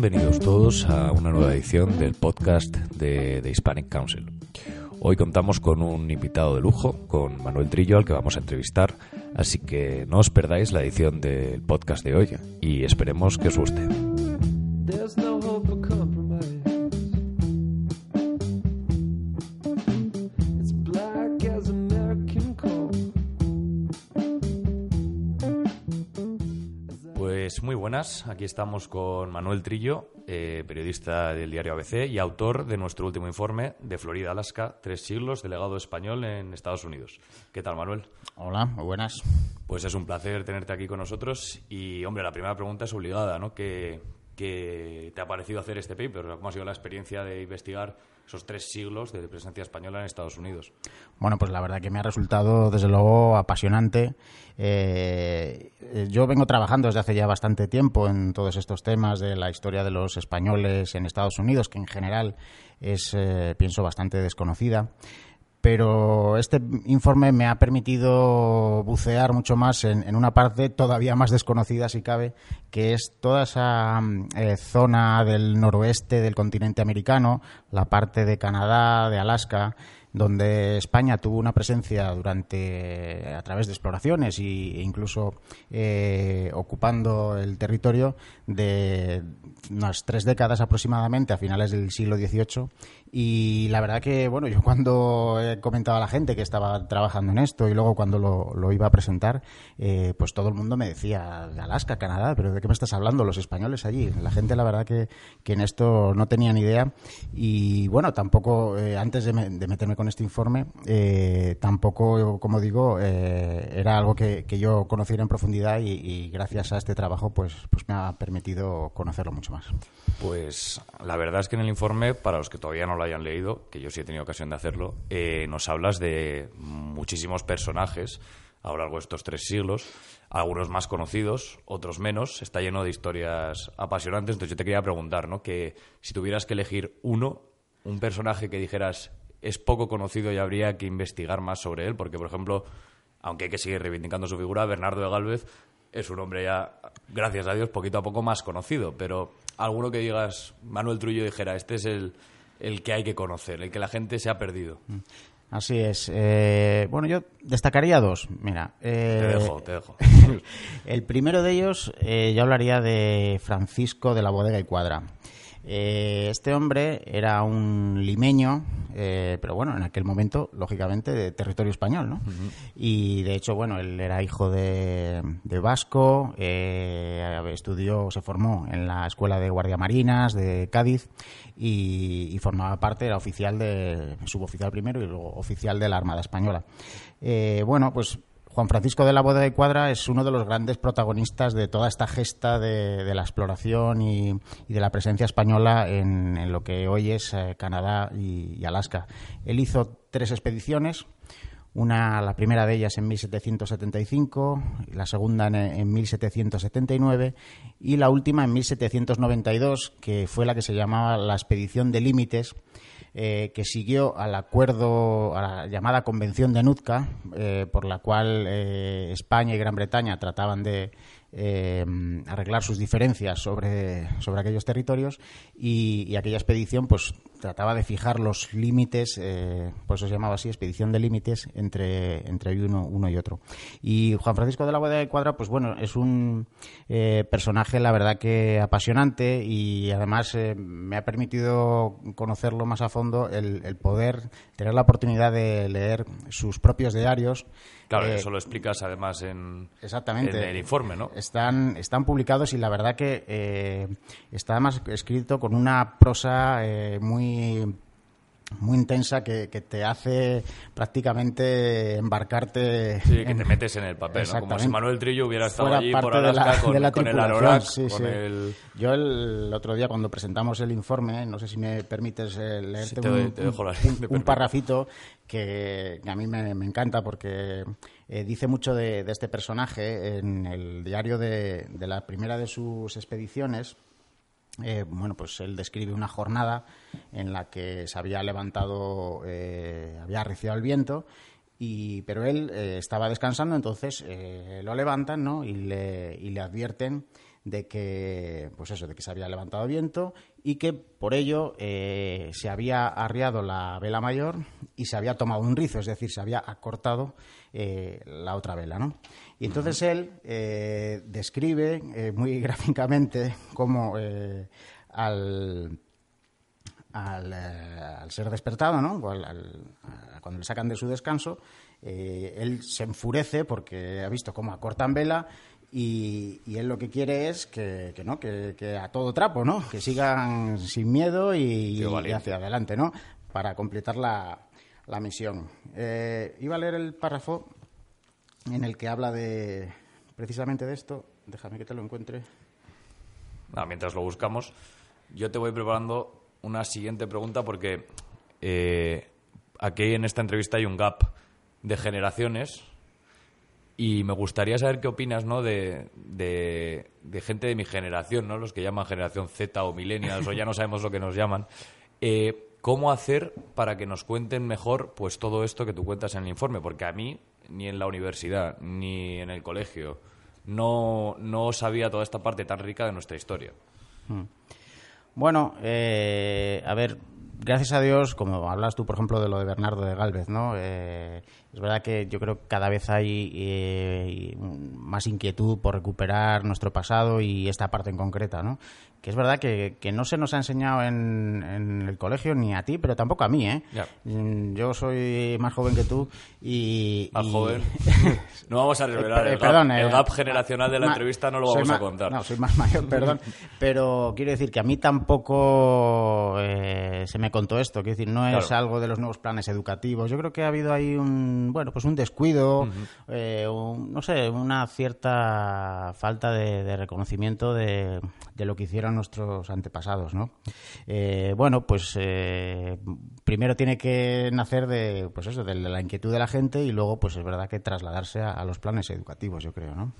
Bienvenidos todos a una nueva edición del podcast de, de Hispanic Council. Hoy contamos con un invitado de lujo, con Manuel Trillo, al que vamos a entrevistar, así que no os perdáis la edición del podcast de hoy y esperemos que os guste. Pues muy buenas, aquí estamos con Manuel Trillo, eh, periodista del diario ABC y autor de nuestro último informe de Florida, Alaska, tres siglos, delegado español en Estados Unidos. ¿Qué tal, Manuel? Hola, muy buenas. Pues es un placer tenerte aquí con nosotros y, hombre, la primera pregunta es obligada, ¿no? ¿Qué, qué te ha parecido hacer este paper? ¿Cómo ha sido la experiencia de investigar esos tres siglos de presencia española en Estados Unidos? Bueno, pues la verdad que me ha resultado, desde luego, apasionante. Eh, yo vengo trabajando desde hace ya bastante tiempo en todos estos temas de la historia de los españoles en Estados Unidos, que en general es, eh, pienso, bastante desconocida. Pero este informe me ha permitido bucear mucho más en, una parte todavía más desconocida, si cabe, que es toda esa mm, eh, zona del noroeste del continente americano, la parte de Canadá, de Alaska, donde España tuvo una presencia durante a través de exploraciones e incluso eh, ocupando el territorio de unas tres décadas aproximadamente a finales del siglo XVIII y la verdad que bueno yo cuando he comentado a la gente que estaba trabajando en esto y luego cuando lo, lo iba a presentar eh, pues todo el mundo me decía de Alaska Canadá pero de qué me estás hablando los españoles allí la gente la verdad que, que en esto no tenía ni idea. Y bueno tampoco eh, antes de, me- de meterme con este informe eh, tampoco como digo eh, era algo que, yo conociera en profundidad y, y gracias a este trabajo pues pues me ha permitido conocerlo mucho más Pues la verdad es que en el informe, para los que todavía no lo hayan leído, que yo sí he tenido ocasión de hacerlo, eh, nos hablas de muchísimos personajes a lo largo de estos tres siglos, algunos más conocidos, otros menos, está lleno de historias apasionantes, entonces yo te quería preguntar, ¿no? Que si tuvieras que elegir uno, un personaje que dijeras es poco conocido y habría que investigar más sobre él, porque por ejemplo, aunque hay que seguir reivindicando su figura, Bernardo de Galvez es un hombre ya, gracias a Dios, poquito a poco más conocido, pero alguno que digas, Manuel Trullo dijera, este es el, el que hay que conocer, el que la gente se ha perdido. Así es. Eh, bueno, yo destacaría dos. Mira, eh, Te dejo, te dejo. el primero de ellos, eh, yo hablaría de Francisco de la Bodega y Cuadra. Eh, este hombre era un limeño, eh, pero bueno, en aquel momento, lógicamente, de territorio español, ¿no? Y de hecho, bueno, él era hijo de, de vasco, eh, estudió, se formó en la Escuela de Guardiamarinas de Cádiz y, y formaba parte, era oficial de, suboficial primero y luego oficial de la Armada Española. Eh, bueno, pues Juan Francisco de la Boda de Cuadra es uno de los grandes protagonistas de toda esta gesta de, la exploración y, de la presencia española en, lo que hoy es eh, Canadá y, y Alaska. Él hizo tres expediciones. Una, la primera de ellas en 1775, la segunda en, en 1779 y la última en 1792, que fue la que se llamaba la Expedición de Límites, eh, que siguió al acuerdo, a la llamada Convención de Nootka, eh, por la cual eh, España y Gran Bretaña trataban de eh, arreglar sus diferencias sobre, sobre aquellos territorios y, y aquella expedición pues trataba de fijar los límites, eh, por eso se llamaba así, expedición de límites entre, entre uno, uno y otro. Y Juan Francisco de la Bodega de Cuadra, pues bueno, es un eh, personaje, la verdad que apasionante y además eh, me ha permitido conocerlo más a fondo el, el poder tener la oportunidad de leer sus propios diarios. Claro, Eh, eso lo explicas además en, Exactamente. en el informe, ¿no? Están, están publicados y la verdad que está además escrito con una prosa eh, muy muy intensa que, que te hace prácticamente embarcarte. Sí, que en- te metes en el papel, ¿no? Como si. Manuel Trillo hubiera estado allí por parte de la- Alaska con, de la con el Anorak, sí, con sí. el... Yo el otro día cuando presentamos el informe, no sé si me permites eh, leerte Sí, te un, te dejo la- un- te un permito. parrafito que, que a mí me, me encanta porque eh, dice mucho de, de este personaje en el diario de, de la primera de sus expediciones. Eh, bueno, pues él describe una jornada en la que se había levantado, eh, había arreciado el viento, y, pero él eh, estaba descansando, entonces eh, lo levantan ¿no? y, le, y le advierten de que, pues eso, de que se había levantado viento y que por ello eh, se había arriado la vela mayor y se había tomado un rizo, es decir, se había acortado eh, la otra vela, ¿no? Y entonces él eh, describe muy gráficamente cómo al, al, al ser despertado, ¿no? Al- al- cuando le sacan de su descanso, eh, él se enfurece porque ha visto cómo acortan vela y, y él lo que quiere es que, que no, que, que a todo trapo, ¿no? Que sigan sin miedo y, hacia adelante, ¿no? Para completar la, la misión. Eh, iba a leer el párrafo en el que habla de precisamente de esto. Déjame que te lo encuentre. Nada, mientras lo buscamos, yo te voy preparando una siguiente pregunta porque eh, aquí en esta entrevista hay un gap de generaciones y me gustaría saber qué opinas ¿no? de, de, gente de mi generación, ¿no? los que llaman generación Z o millennials o ya no sabemos lo que nos llaman. Eh, ¿Cómo hacer para que nos cuenten mejor pues todo esto que tú cuentas en el informe? Porque a mí, ni en la universidad, ni en el colegio, no, no sabía toda esta parte tan rica de nuestra historia. Bueno, eh, a ver, gracias a Dios, como hablas tú, por ejemplo, de lo de Bernardo de Galvez, ¿no? Eh, es verdad que yo creo que cada vez hay eh, más inquietud por recuperar nuestro pasado y esta parte en concreta, ¿no? Que es verdad que, que no se nos ha enseñado en, en el colegio ni a ti, pero tampoco a mí, ¿eh? Mm, Yo soy más joven que tú y... Más y- joven. No vamos a revelar Eh, el, perdón, gap, el gap generacional de la entrevista, no lo vamos a contar. No, soy más mayor, perdón. Pero quiero decir que a mí tampoco se me contó esto. Quiero decir, no es algo de los nuevos planes educativos. Yo creo que ha habido ahí un, bueno, pues un descuido, eh, un- no sé, una cierta falta de, de reconocimiento de, de lo que hicieron nuestros antepasados, ¿no? Eh, bueno, pues eh, primero tiene que nacer de, pues eso, de la inquietud de la gente y luego, pues es verdad que trasladarse a, a los planes educativos, yo creo, ¿no?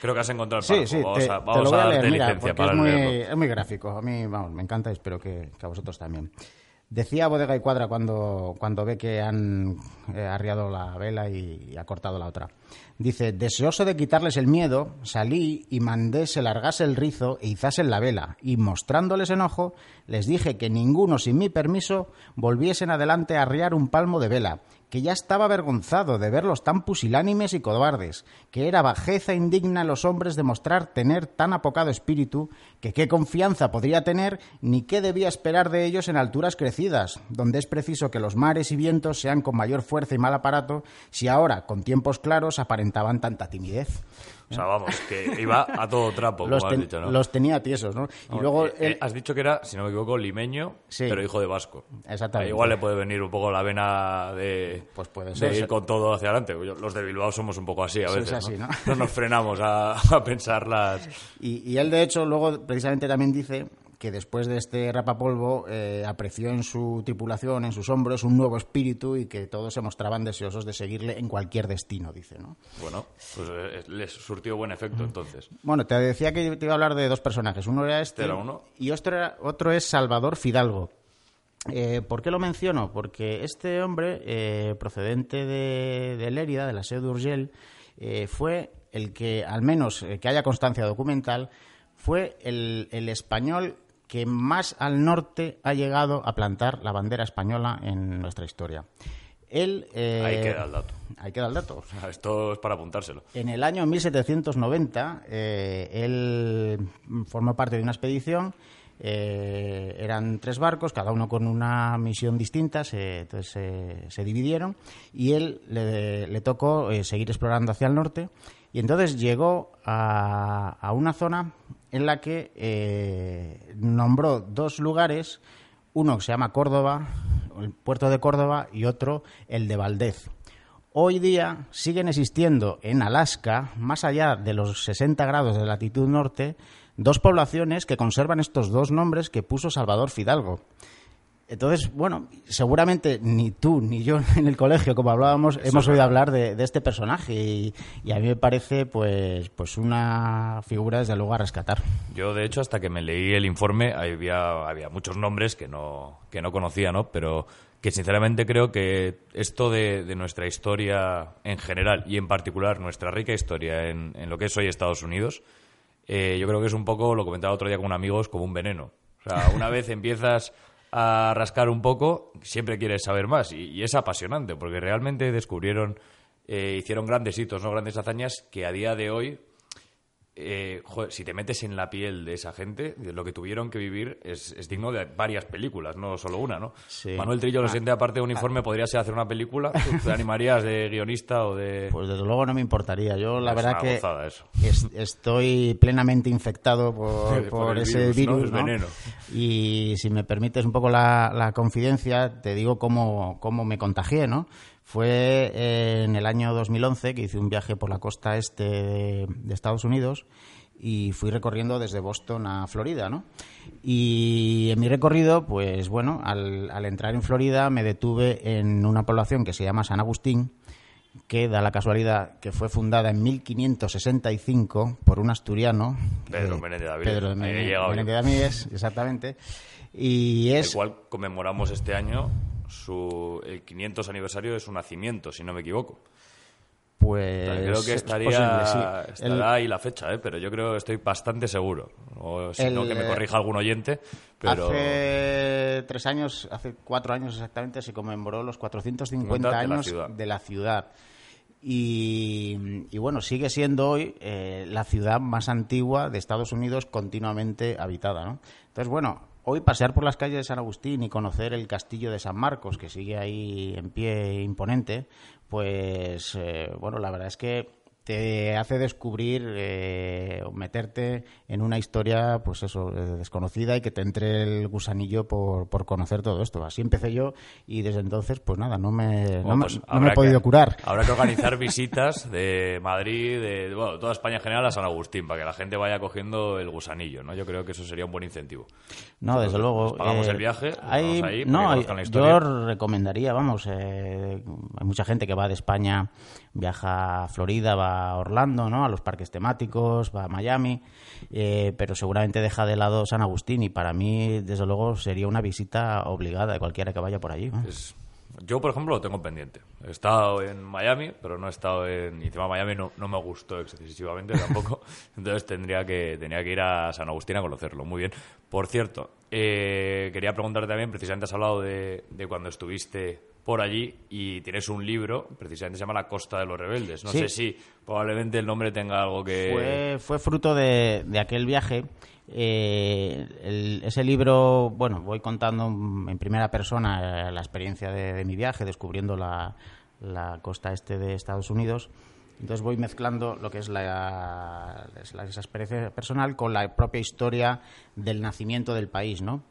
Creo que has encontrado el Sí, párrafo. sí, vamos te, a, te vamos lo voy a leer, mira, porque para es muy, es muy gráfico. A mí, vamos, me encanta y espero que, que a vosotros también. Decía Bodega y Cuadra cuando, cuando ve que han eh, arriado la vela y, y ha cortado la otra. Dice, deseoso de quitarles el miedo, salí y mandé se largase el rizo e izasen la vela, y mostrándoles enojo, les dije que ninguno sin mi permiso volviesen adelante a arriar un palmo de vela, que ya estaba avergonzado de verlos tan pusilánimes y cobardes, que era bajeza indigna en los hombres demostrar tener tan apocado espíritu, que qué confianza podría tener, ni qué debía esperar de ellos en alturas crecidas, donde es preciso que los mares y vientos sean con mayor fuerza y mal aparato, si ahora, con tiempos claros, aparentaban tanta timidez. O sea, vamos, que iba a todo trapo, Los, como has dicho, ¿no? los tenía tiesos, ¿no? Y No, luego eh, él- eh, has dicho que era, si no me equivoco, limeño, Sí. pero hijo de vasco. Exactamente. Eh, Igual le puede venir un poco la vena de, Pues puede de ser. ir con todo hacia adelante. Los de Bilbao somos un poco así a Sí, es veces. así, ¿no? ¿no? nos frenamos a, a pensar las... Y, y él, de hecho, luego precisamente también dice que después de este rapapolvo eh, apreció en su tripulación, en sus hombros, un nuevo espíritu y que todos se mostraban deseosos de seguirle en cualquier destino, dice, ¿no? Bueno, pues eh, les surtió buen efecto entonces. Bueno, te decía que te iba a hablar de dos personajes. Uno era este Era uno. y otro, era- otro es Salvador Fidalgo. Eh, ¿Por qué lo menciono? Porque este hombre, eh, procedente de, de Lérida, de la Seu d'Urgell, eh, fue el que, al menos que haya constancia documental, fue el, el español que más al norte ha llegado a plantar la bandera española en nuestra historia. Él, eh, Ahí queda el dato. Ahí queda el dato. Esto es para apuntárselo. En el año 1790, eh, él formó parte de una expedición. eh, eran tres barcos, cada uno con una misión distinta, se, entonces se, se dividieron y él le, le tocó eh, seguir explorando hacia el norte y entonces llegó a, a una zona en la que eh, nombró dos lugares uno que se llama Córdoba, el puerto de Córdoba, y otro el de Valdez. Hoy día siguen existiendo en Alaska, más allá de los 60 grados de latitud norte, dos poblaciones que conservan estos dos nombres que puso Salvador Fidalgo. Entonces, bueno, seguramente ni tú ni yo en el colegio, como hablábamos, hemos oído hablar de, de este personaje y, y a mí me parece pues, pues una figura desde luego a rescatar. Yo, de hecho, hasta que me leí el informe, había, había muchos nombres que no, que no conocía, ¿no? Pero que sinceramente creo que esto de, de nuestra historia en general y en particular nuestra rica historia en, en lo que es hoy Estados Unidos, eh, yo creo que es un poco, lo comentaba otro día con amigos, como un veneno. O sea, una vez empiezas a rascar un poco, siempre quieres saber más. Y, es apasionante, porque realmente descubrieron, eh, hicieron grandes hitos, no grandes hazañas, que a día de hoy, eh, joder, si te metes en la piel de esa gente, de lo que tuvieron que vivir es, es digno de varias películas, no solo una, ¿no? Sí. Manuel Trillo lo Ah. siente aparte de un informe, podría ser hacer una película. ¿Tú ¿Te animarías de guionista o de...? Pues desde luego no me importaría. Yo la Es verdad que es- estoy plenamente infectado por, Por por el ese virus, virus. Y si me permites un poco la, la confidencia, te digo cómo, cómo me contagié, ¿no? Fue eh, en el año 2011 que hice un viaje por la costa este de, de Estados Unidos y fui recorriendo desde Boston a Florida, ¿no? Y en mi recorrido, pues bueno, al, al entrar en Florida me detuve en una población que se llama San Agustín, que da la casualidad que fue fundada en 1565 por un asturiano. Pedro eh, Menéndez de Avilés. Pedro Menéndez Avilés, exactamente. Y el es... cual conmemoramos este año su, el 500 aniversario de su nacimiento, si no me equivoco. Pues creo que es estaría posible, sí. estará El- ahí la fecha, ¿eh? pero yo creo estoy bastante seguro. O si no, que me eh, corrija algún oyente. Pero Hace tres años, hace cuatro años exactamente, se conmemoró los 450 de años de la ciudad. Y, y bueno, sigue siendo hoy eh, la ciudad más antigua de Estados Unidos continuamente habitada. ¿no? Entonces, bueno, hoy pasear por las calles de San Agustín y conocer el castillo de San Marcos, que sigue ahí en pie imponente, pues eh, bueno, la verdad es que te hace descubrir eh, o meterte en una historia, pues eso, eh, desconocida y que te entre el gusanillo por, por conocer todo esto. Así empecé yo y desde entonces, pues nada, no me, no bueno, me- pues no habrá me he podido curar. Habrá que organizar visitas de Madrid, de bueno, toda España en general a San Agustín, para que la gente vaya cogiendo el gusanillo. ¿no? Yo creo que eso sería un buen incentivo. No, desde luego. pagamos eh, el viaje, hay- vamos ahí no, hay- la yo recomendaría, vamos, eh, hay mucha gente que va de España, viaja a Florida, va a Orlando, ¿no? A los parques temáticos, va a Miami, eh, pero seguramente deja de lado San Agustín y para mí, desde luego, sería una visita obligada de cualquiera que vaya por allí. ¿no? Es- yo, por ejemplo, lo tengo pendiente. He estado en Miami, pero no he estado en... Y encima Miami no, no me gustó excesivamente tampoco. Entonces tendría que, tendría que ir a San Agustín a conocerlo. Muy bien. Por cierto, eh, quería preguntarte también, precisamente has hablado de, de cuando estuviste por allí y tienes un libro, precisamente se llama La Costa de los Rebeldes. No Sí. sé si probablemente el nombre tenga algo que... Fue, fue fruto de, de aquel viaje. Eh, el- ese libro, bueno, voy contando en primera persona eh, la experiencia de, de mi viaje, descubriendo la, la costa este de Estados Unidos. Entonces voy mezclando lo que es la, la- esa experiencia personal con la propia historia del nacimiento del país, ¿no?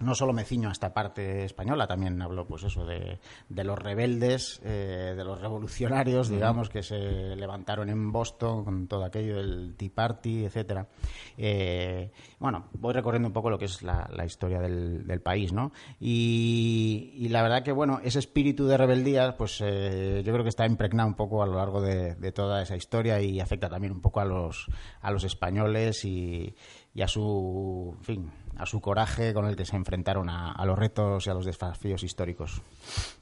No solo me ciño a esta parte española, también hablo, pues eso, de, de los rebeldes, eh, de los revolucionarios, digamos, que se levantaron en Boston con todo aquello del Tea Party, etcétera. Eh, bueno, voy recorriendo un poco lo que es la, la historia del, del país, ¿no? Y, y la verdad que, bueno, ese espíritu de rebeldía, pues eh, yo creo que está impregnado un poco a lo largo de, de toda esa historia y afecta también un poco a los, a los españoles y, y a su, en fin, a su coraje con el que se enfrentaron a, a los retos y a los desafíos históricos.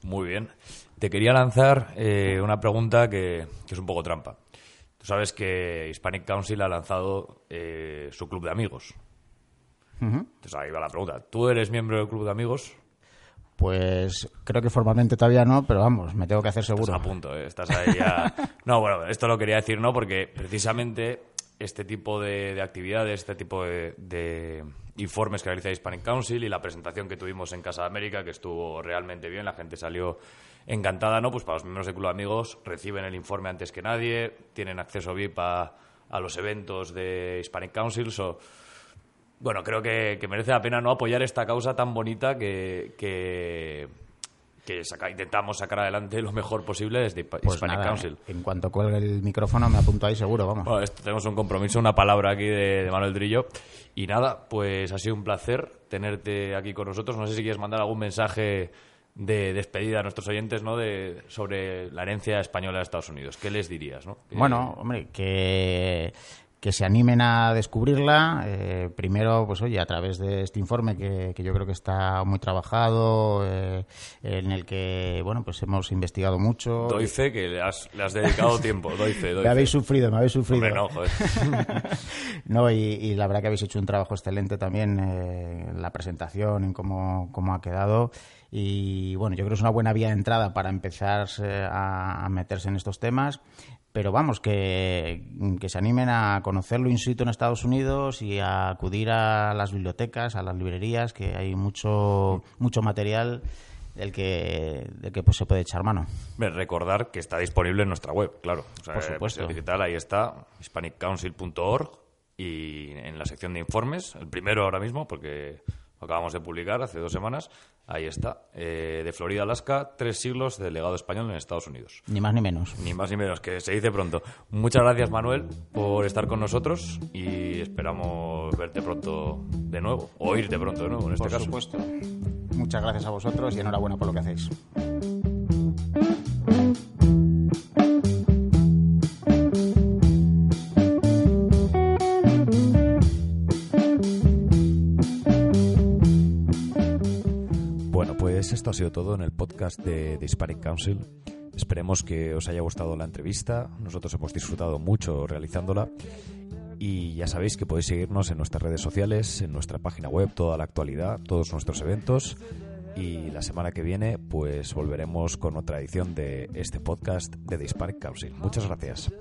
Muy bien. Te quería lanzar eh, una pregunta que, que es un poco trampa. Tú sabes que Hispanic Council ha lanzado eh, su club de amigos. Entonces ahí va la pregunta. ¿Tú eres miembro del club de amigos? Pues creo que formalmente todavía no, pero vamos, me tengo que hacer seguro. Estás a punto, ¿eh? Estás ahí ya... No, bueno, esto lo quería decir, ¿no? Porque precisamente este tipo de, de actividades, este tipo de, de informes que realiza Hispanic Council y la presentación que tuvimos en Casa de América, que estuvo realmente bien, la gente salió encantada, ¿no? Pues para los miembros del Club de Amigos reciben el informe antes que nadie, tienen acceso VIP a, a los eventos de Hispanic Council, so- bueno, creo que, merece la pena no apoyar esta causa tan bonita que, que saca- intentamos sacar adelante lo mejor posible desde Pues Hispanic nada, Council. en cuanto cuelgue el micrófono me apunto ahí seguro, vamos. Bueno, esto- tenemos un compromiso, una palabra aquí de, de Manuel Drillo. Y nada, pues ha sido un placer tenerte aquí con nosotros. No sé si quieres mandar algún mensaje de despedida a nuestros oyentes ¿no? de, sobre la herencia española de Estados Unidos. ¿Qué les dirías? ¿no? Bueno, hombre, que, que se animen a descubrirla. eh, primero, pues oye, a través de este informe que, que yo creo que está muy trabajado, eh, en el que, bueno, pues hemos investigado mucho. Doy fe que le has, le has dedicado tiempo. Doy fe, doy Me habéis sufrido, me habéis sufrido. Hombre, no, joder. No, y, y la verdad que habéis hecho un trabajo excelente también eh, en la presentación, en cómo, cómo ha quedado. Y bueno, yo creo que es una buena vía de entrada para empezar a, a meterse en estos temas. Pero vamos, que, que se animen a conocerlo in situ en Estados Unidos y a acudir a las bibliotecas, a las librerías, que hay mucho, mucho material del que, del que pues, se puede echar mano. Recordar que está disponible en nuestra web, claro. O sea, Por supuesto. el digital ahí está, hispaniccouncil.org y en la sección de informes, el primero ahora mismo, porque lo acabamos de publicar hace dos semanas, ahí está. Eh, de Florida, Alaska, tres siglos de legado español en Estados Unidos. Ni más ni menos. Ni más ni menos, que se dice pronto. Muchas gracias, Manuel, por estar con nosotros y esperamos verte pronto de nuevo, o oírte pronto de nuevo, en este Por caso. supuesto. Muchas gracias a vosotros y enhorabuena por lo que hacéis. Sido todo en el podcast de, de Hispanic Council. Esperemos que os haya gustado la entrevista. Nosotros hemos disfrutado mucho realizándola. Y ya sabéis que podéis seguirnos en nuestras redes sociales, en nuestra página web, toda la actualidad, todos nuestros eventos. Y la semana que viene, pues volveremos con otra edición de este podcast de The Hispanic Council. Muchas gracias.